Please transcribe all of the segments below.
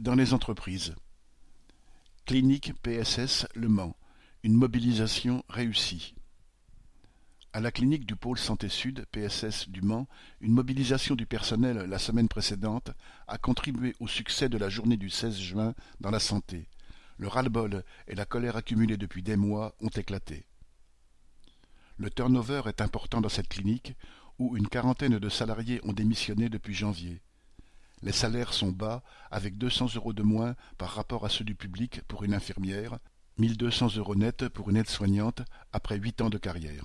Dans les entreprises. Clinique PSS Le Mans. Une mobilisation réussie. À la clinique du pôle Santé Sud, PSS du Mans, une mobilisation du personnel la semaine précédente a contribué au succès de la journée du 16 juin dans la santé. Le ras-le-bol et la colère accumulée depuis des mois ont éclaté. Le turnover est important dans cette clinique où une quarantaine de salariés ont démissionné depuis janvier. Les salaires sont bas, avec deux cents euros de moins par rapport à ceux du public pour une infirmière, mille deux cents euros net pour une aide-soignante après huit ans de carrière.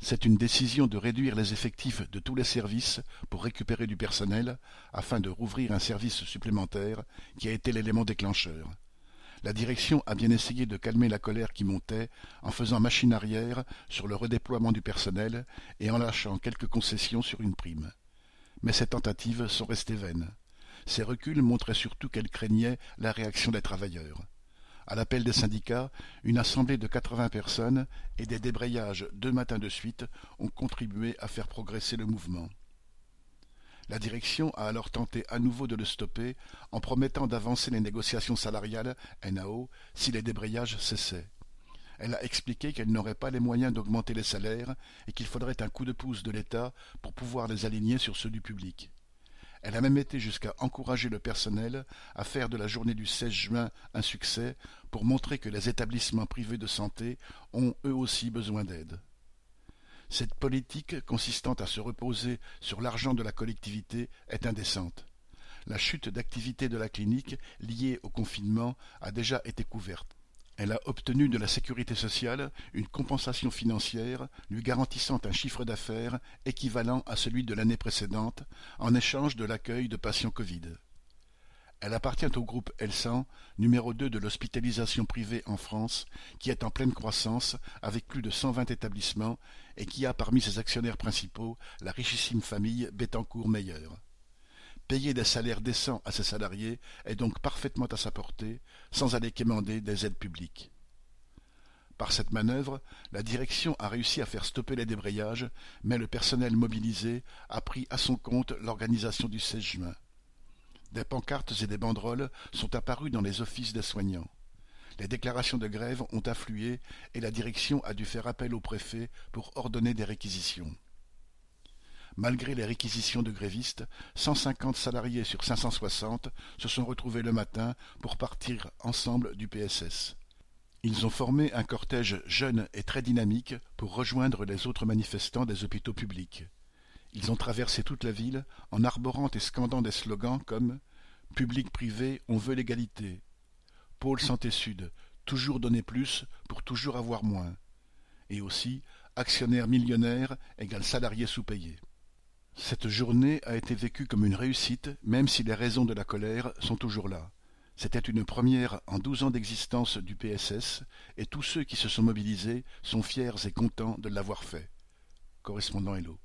C'est une décision de réduire les effectifs de tous les services pour récupérer du personnel afin de rouvrir un service supplémentaire qui a été l'élément déclencheur. La direction a bien essayé de calmer la colère qui montait en faisant machine arrière sur le redéploiement du personnel et en lâchant quelques concessions sur une prime mais ces tentatives sont restées vaines. Ces reculs montraient surtout qu'elle craignait la réaction des travailleurs. À l'appel des syndicats, une assemblée de quatre-vingts personnes et des débrayages deux matins de suite ont contribué à faire progresser le mouvement. La direction a alors tenté à nouveau de le stopper en promettant d'avancer les négociations salariales NAO si les débrayages cessaient. Elle a expliqué qu'elle n'aurait pas les moyens d'augmenter les salaires et qu'il faudrait un coup de pouce de l'État pour pouvoir les aligner sur ceux du public. Elle a même été jusqu'à encourager le personnel à faire de la journée du 16 juin un succès pour montrer que les établissements privés de santé ont eux aussi besoin d'aide. Cette politique consistant à se reposer sur l'argent de la collectivité est indécente. La chute d'activité de la clinique liée au confinement a déjà été couverte. Elle a obtenu de la sécurité sociale une compensation financière lui garantissant un chiffre d'affaires équivalent à celui de l'année précédente en échange de l'accueil de patients Covid. Elle appartient au groupe Elsan, numéro 2 de l'hospitalisation privée en France, qui est en pleine croissance avec plus de 120 établissements et qui a parmi ses actionnaires principaux la richissime famille Bettencourt-Meyer. Payer des salaires décents à ses salariés est donc parfaitement à sa portée, sans aller quémander des aides publiques. Par cette manœuvre, la direction a réussi à faire stopper les débrayages, mais le personnel mobilisé a pris à son compte l'organisation du 16 juin. Des pancartes et des banderoles sont apparues dans les offices des soignants. Les déclarations de grève ont afflué et la direction a dû faire appel au préfet pour ordonner des réquisitions. Malgré les réquisitions de grévistes, cent cinquante salariés sur cinq cent soixante se sont retrouvés le matin pour partir ensemble du PSS. Ils ont formé un cortège jeune et très dynamique pour rejoindre les autres manifestants des hôpitaux publics. Ils ont traversé toute la ville en arborant et scandant des slogans comme Public privé, on veut l'égalité. Pôle Santé Sud, toujours donner plus pour toujours avoir moins. Et aussi actionnaire millionnaire égale salarié sous-payé. Cette journée a été vécue comme une réussite, même si les raisons de la colère sont toujours là. C'était une première en douze ans d'existence du PSS, et tous ceux qui se sont mobilisés sont fiers et contents de l'avoir fait. Correspondant Hello.